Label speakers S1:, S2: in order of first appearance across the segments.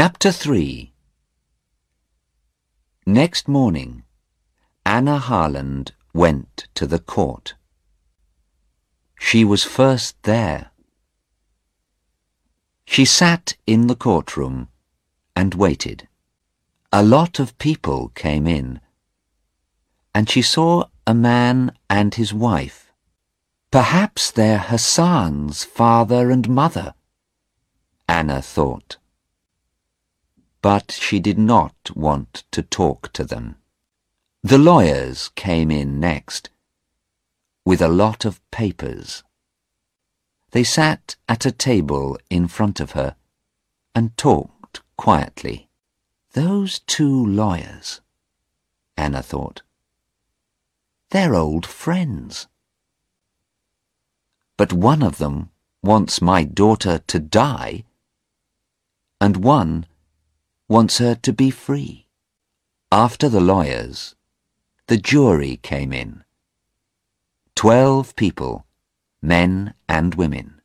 S1: Chapter 3 Next morning, Anna Harland went to the court. She was first there. She sat in the courtroom and waited. A lot of people came in, and she saw a man and his wife. Perhaps they're Hassan's father and mother, Anna thought but she did not want to talk to them. The lawyers came in next, with a lot of papers. They sat at a table in front of her and talked quietly. Those two lawyers, Anna thought. They're old friends. But one of them wants my daughter to die, and one wants her to be free. After the lawyers, the jury came in. Twelve people, men and women.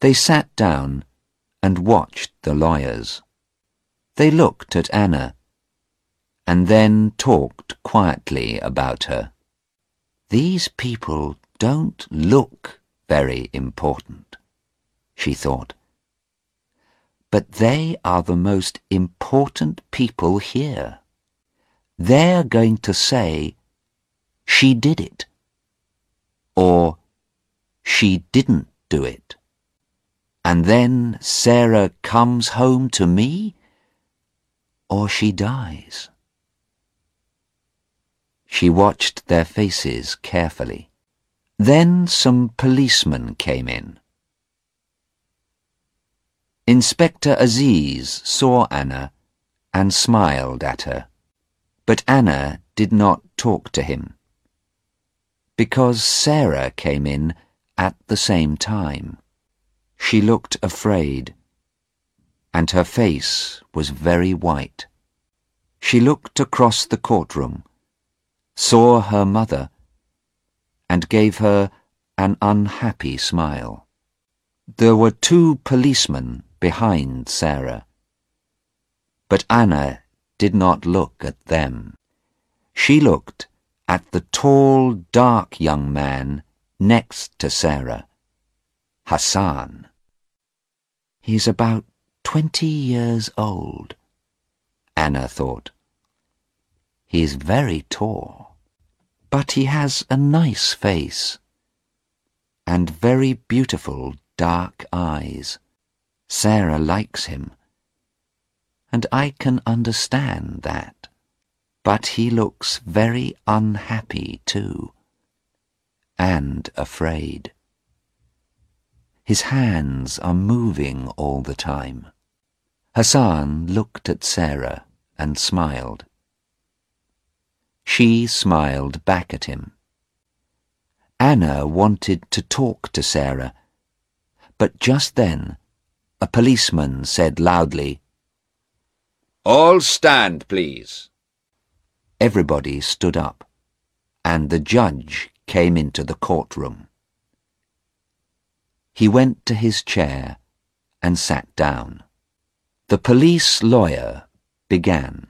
S1: They sat down and watched the lawyers. They looked at Anna and then talked quietly about her. These people don't look very important, she thought but they are the most important people here. They're going to say, she did it, or she didn't do it. And then Sarah comes home to me, or she dies. She watched their faces carefully. Then some policemen came in. Inspector Aziz saw Anna and smiled at her. But Anna did not talk to him. Because Sarah came in at the same time. She looked afraid, and her face was very white. She looked across the courtroom, saw her mother, and gave her an unhappy smile. There were two policemen behind Sarah. But Anna did not look at them. She looked at the tall, dark young man next to Sarah, Hassan. He's about twenty years old, Anna thought. He's very tall, but he has a nice face and very beautiful dark eyes. Sarah likes him. And I can understand that. But he looks very unhappy too. And afraid. His hands are moving all the time. Hassan looked at Sarah and smiled. She smiled back at him. Anna wanted to talk to Sarah, but just then a policeman said loudly,
S2: All stand, please.
S1: Everybody stood up, and the judge came into the courtroom. He went to his chair and sat down. The police lawyer began.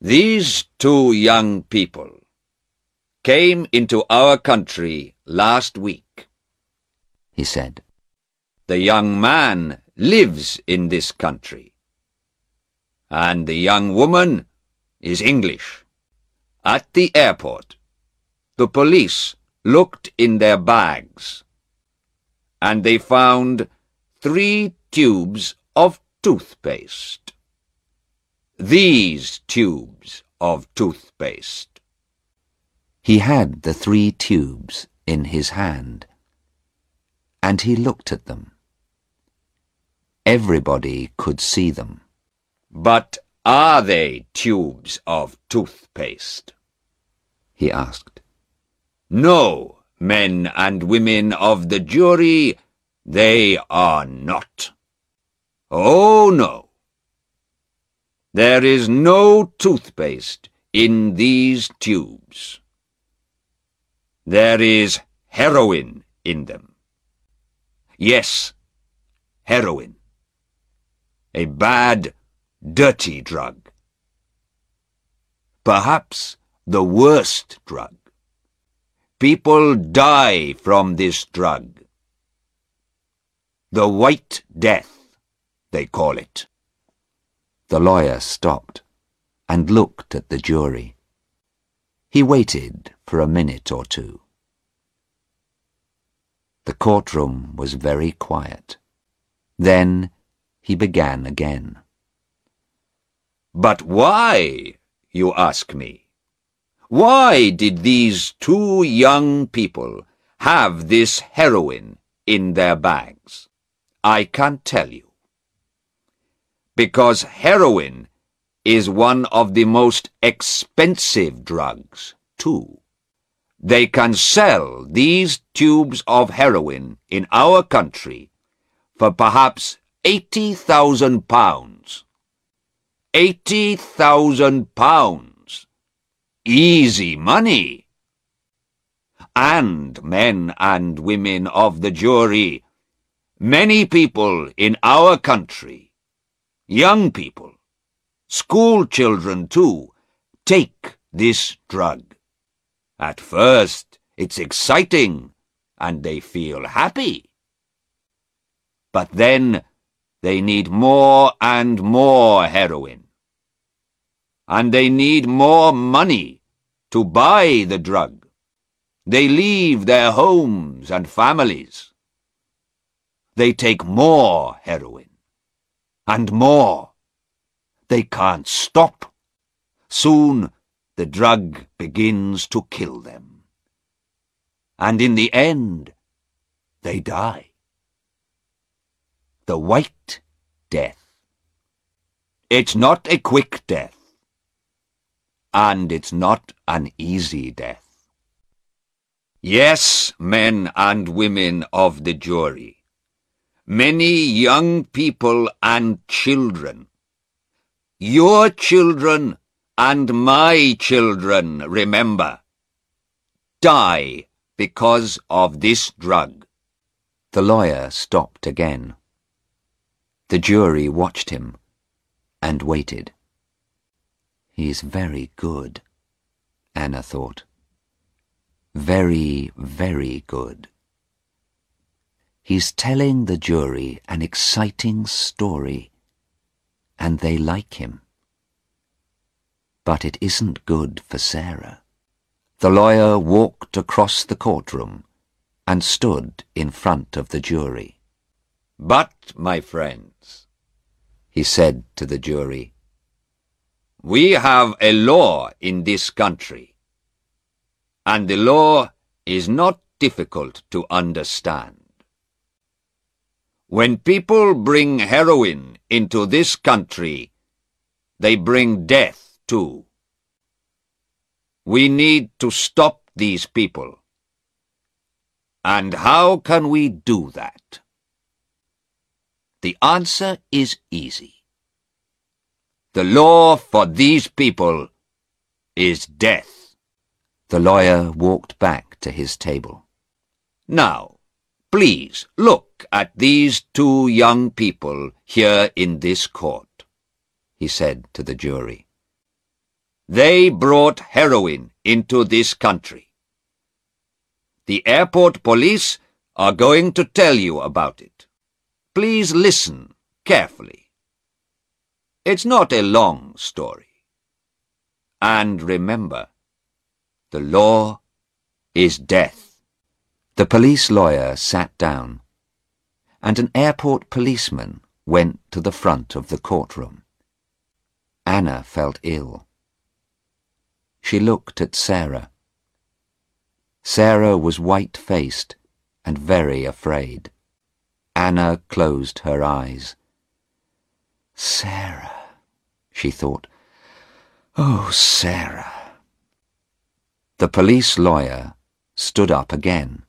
S2: These two young people came into our country last week,
S1: he said.
S2: The young man lives in this country. And the young woman is English. At the airport, the police looked in their bags, and they found three tubes of toothpaste. These tubes of toothpaste.
S1: He had the three tubes in his hand, and he looked at them. Everybody could see them.
S2: But are they tubes of toothpaste?
S1: He asked.
S2: No, men and women of the jury, they are not. Oh, no. There is no toothpaste in these tubes. There is heroin in them. Yes, heroin. A bad, dirty drug. Perhaps the worst drug. People die from this drug. The White Death, they call it.
S1: The lawyer stopped and looked at the jury. He waited for a minute or two. The courtroom was very quiet. Then he began again.
S2: But why, you ask me? Why did these two young people have this heroin in their bags? I can't tell you. Because heroin is one of the most expensive drugs, too. They can sell these tubes of heroin in our country for perhaps eighty thousand pounds. Eighty thousand pounds easy money. And men and women of the jury, many people in our country, young people, school children too, take this drug. At first, it's exciting and they feel happy. But then they need more and more heroin. And they need more money to buy the drug. They leave their homes and families. They take more heroin. And more. They can't stop. Soon the drug begins to kill them. And in the end, they die. The White Death. It's not a quick death and it's not an easy death. Yes, men and women of the jury, many young people and children, your children and my children, remember, die because of this drug.
S1: The lawyer stopped again. The jury watched him and waited. He's very good, Anna thought. Very, very good. He's telling the jury an exciting story, and they like him. But it isn't good for Sarah. The lawyer walked across the courtroom and stood in front of the jury.
S2: But, my friends, he said to the jury, we have a law in this country, and the law is not difficult to understand. When people bring heroin into this country, they bring death too. We need to stop these people. And how can we do that? The answer is easy. The law for these people is death.
S1: The lawyer walked back to his table.
S2: Now, please look at these two young people here in this court, he said to the jury. They brought heroin into this country. The airport police are going to tell you about it. Please listen carefully. It's not a long story. And remember, the law is death.
S1: The police lawyer sat down, and an airport policeman went to the front of the courtroom. Anna felt ill. She looked at Sarah. Sarah was white-faced and very afraid. Anna closed her eyes. Sarah she thought. Oh, Sarah. The police lawyer stood up again.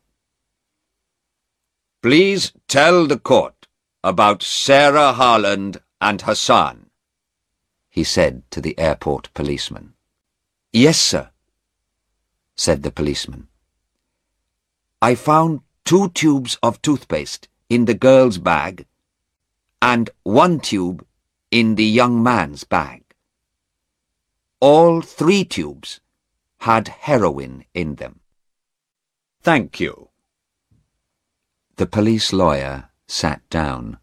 S2: Please tell the court about Sarah Harland and Hassan, he said to the airport policeman.
S1: Yes, sir, said the policeman. I found two tubes of toothpaste in the girl's bag and one tube
S2: in the young man's bag. All three tubes had heroin in them. Thank you.
S1: The police lawyer sat down,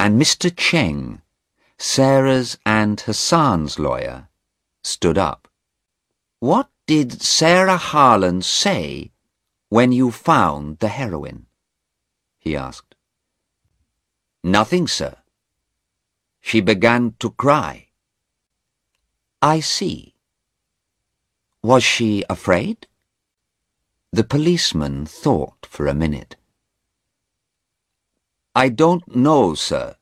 S1: and Mr. Cheng, Sarah's and Hassan's lawyer, stood up. What did Sarah Harland say when you found the heroin? He asked. Nothing, sir. She began to cry. I see. Was she afraid? The policeman thought for a minute. I don't know, sir.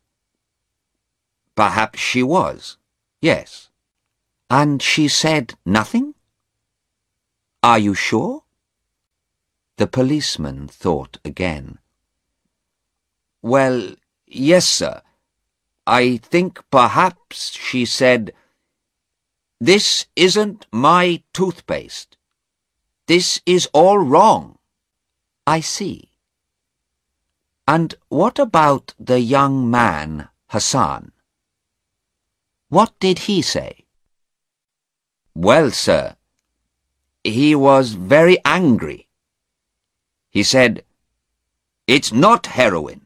S1: Perhaps she was, yes. And she said nothing? Are you sure? The policeman thought again. Well, yes, sir. I think perhaps she said, This isn't my toothpaste. This is all wrong. I see. And what about the young man, Hassan? What did he say? Well, sir, he was very angry. He said, It's not heroin.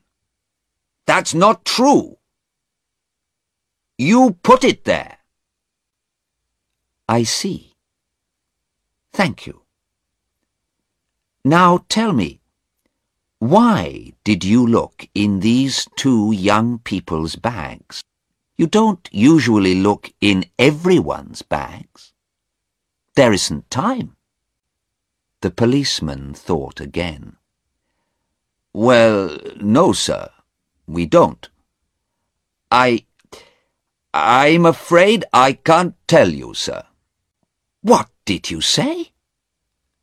S1: That's not true. You put it there. I see. Thank you. Now tell me, why did you look in these two young people's bags? You don't usually look in everyone's bags. There isn't time. The policeman thought again. Well, no, sir, we don't. I... I'm afraid I can't tell you, sir. What did you say?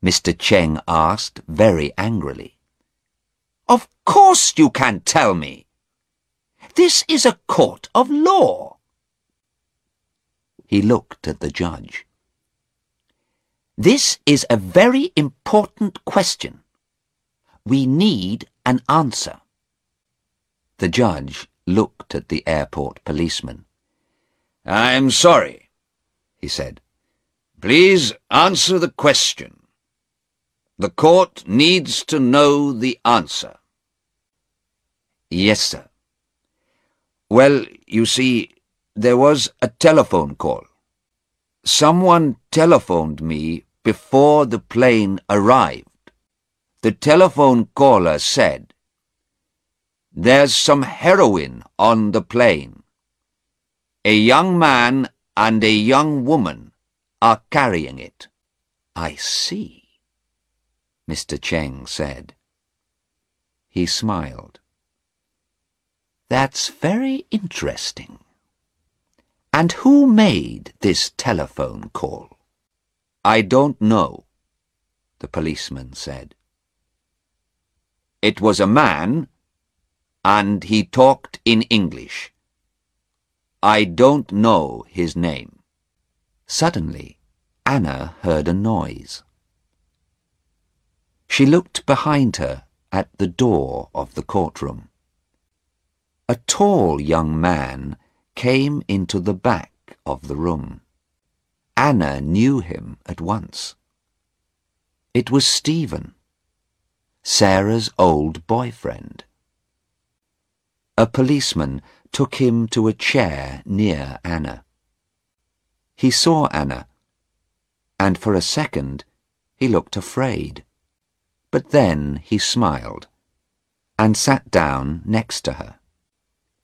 S1: Mr. Cheng asked very angrily. Of course you can tell me. This is a court of law. He looked at the judge. This is a very important question. We need an answer. The judge looked at the airport policeman. I'm sorry, he said. Please answer the question. The court needs to know the answer. Yes, sir. Well, you see, there was a telephone call. Someone telephoned me before the plane arrived. The telephone caller said, There's some heroin on the plane. A young man and a young woman are carrying it. I see, Mr. Cheng said. He smiled. That's very interesting. And who made this telephone call? I don't know, the policeman said. It was a man, and he talked in English. I don't know his name. Suddenly, Anna heard a noise. She looked behind her at the door of the courtroom. A tall young man came into the back of the room. Anna knew him at once. It was Stephen, Sarah's old boyfriend. A policeman took him to a chair near Anna. He saw Anna, and for a second he looked afraid. But then he smiled and sat down next to her.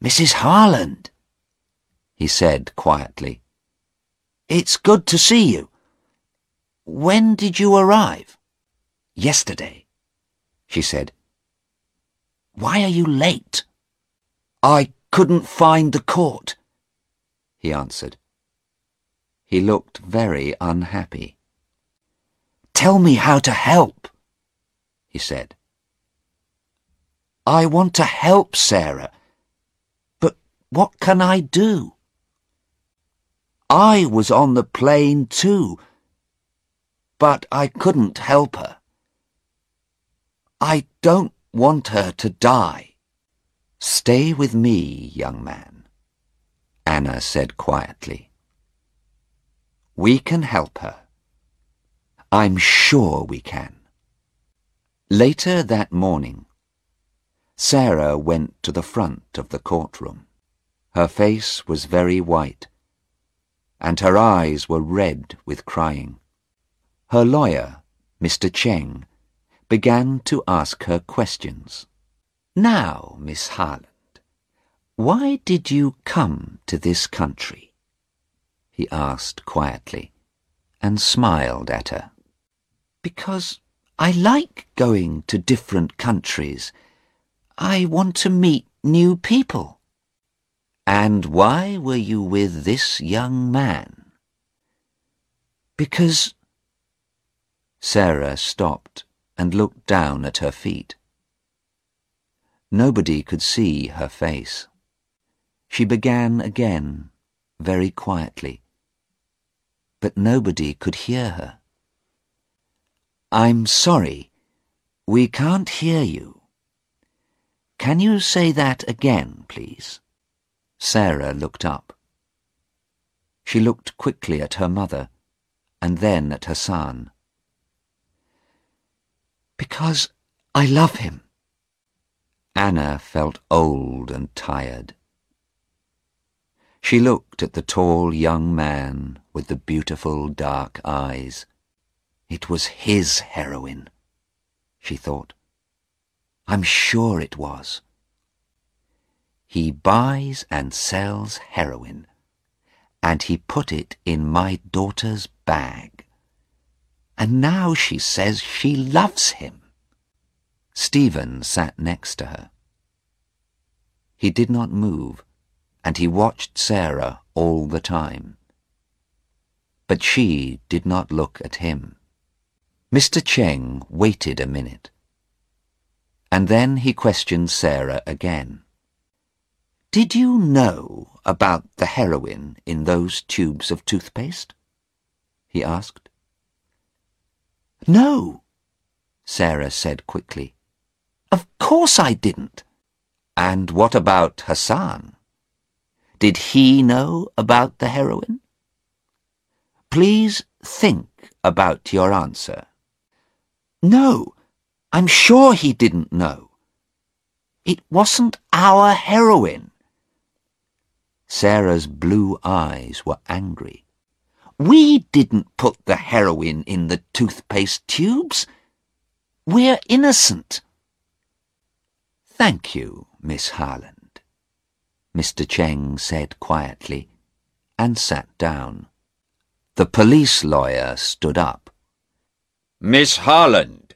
S1: Mrs. Harland, he said quietly. It's good to see you. When did you arrive? Yesterday, she said. Why are you late? I couldn't find the court, he answered. He looked very unhappy. Tell me how to help, he said. I want to help Sarah, but what can I do? I was on the plane too, but I couldn't help her. I don't want her to die. Stay with me, young man. Anna said quietly. We can help her. I'm sure we can. Later that morning, Sarah went to the front of the courtroom. Her face was very white, and her eyes were red with crying. Her lawyer, Mr. Cheng, began to ask her questions. Now, Miss Harland, why did you come to this country? He asked quietly, and smiled at her. Because I like going to different countries. I want to meet new people. And why were you with this young man? Because... Sarah stopped and looked down at her feet. Nobody could see her face. She began again, very quietly. But nobody could hear her. I'm sorry. We can't hear you. Can you say that again, please? Sarah looked up. She looked quickly at her mother, and then at Hassan. Because I love him. Anna felt old and tired. She looked at the tall young man with the beautiful dark eyes. It was his heroin, she thought. I'm sure it was. He buys and sells heroin, and he put it in my daughter's bag. And now she says she loves him. Stephen sat next to her. He did not move and he watched Sarah all the time. But she did not look at him. Mr. Cheng waited a minute, and then he questioned Sarah again. Did you know about the heroin in those tubes of toothpaste? he asked. No, Sarah said quickly. Of course I didn't. And what about Hassan? Did he know about the heroin? Please think about your answer. No, I'm sure he didn't know. It wasn't our heroin. Sarah's blue eyes were angry. We didn't put the heroin in the toothpaste tubes. We're innocent. Thank you, Miss Harland. Mr. Cheng said quietly, and sat down. The police lawyer stood up.
S2: Miss Harland,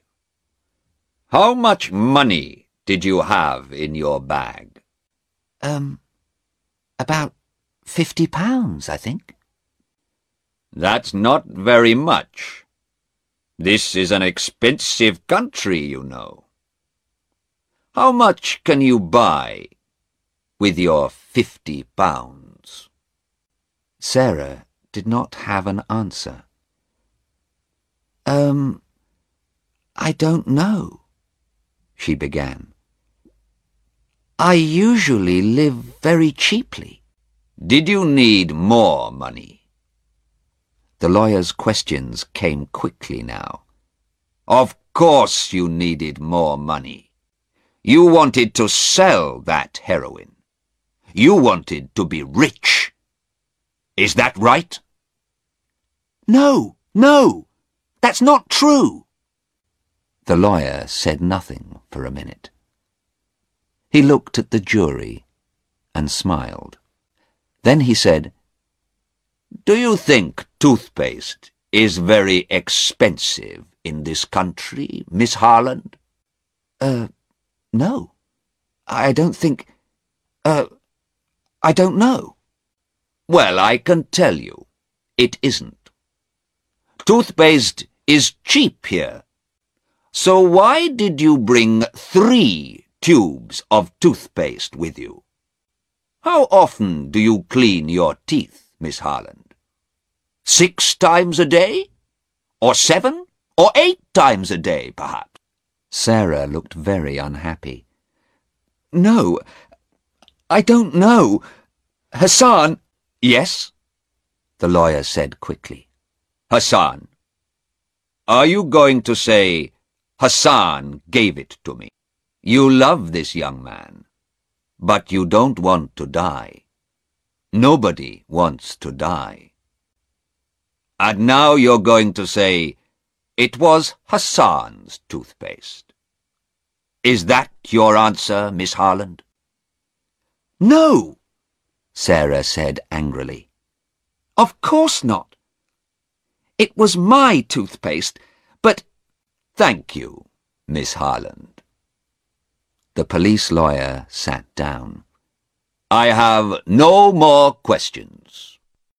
S2: how much money did you have in your bag?
S1: Um, about fifty pounds, I think.
S2: That's not very much. This is an expensive country, you know. How much can you buy with your fifty pounds?
S1: Sarah did not have an answer. Um, I don't know, she began. I usually live very cheaply.
S2: Did you need more money?
S1: The lawyer's questions came quickly now.
S2: Of course you needed more money. You wanted to sell that heroin. You wanted to be rich. Is that right?
S1: No, no, that's not true. The lawyer said nothing for a minute. He looked at the jury and smiled. Then he said,
S2: Do you think toothpaste is very expensive in this country, Miss Harland?
S1: Uh, no. I don't think... Uh, I don't know.
S2: Well, I can tell you, it isn't. Toothpaste is cheap here. So why did you bring three tubes of toothpaste with you? How often do you clean your teeth, Miss Harland? Six times a day? Or seven? Or eight times a day, perhaps?
S1: Sarah looked very unhappy. No, I don't know. Hassan,
S2: Yes?
S1: the lawyer said quickly.
S2: Hassan. Are you going to say, Hassan gave it to me? You love this young man, but you don't want to die. Nobody wants to die. And now you're going to say, it was Hassan's toothpaste. Is that your answer, Miss Harland?
S1: No, Sarah said angrily.
S3: Of course not. It was my toothpaste, but...
S2: Thank you, Miss Harland.
S1: The police lawyer sat down.
S2: I have no more questions.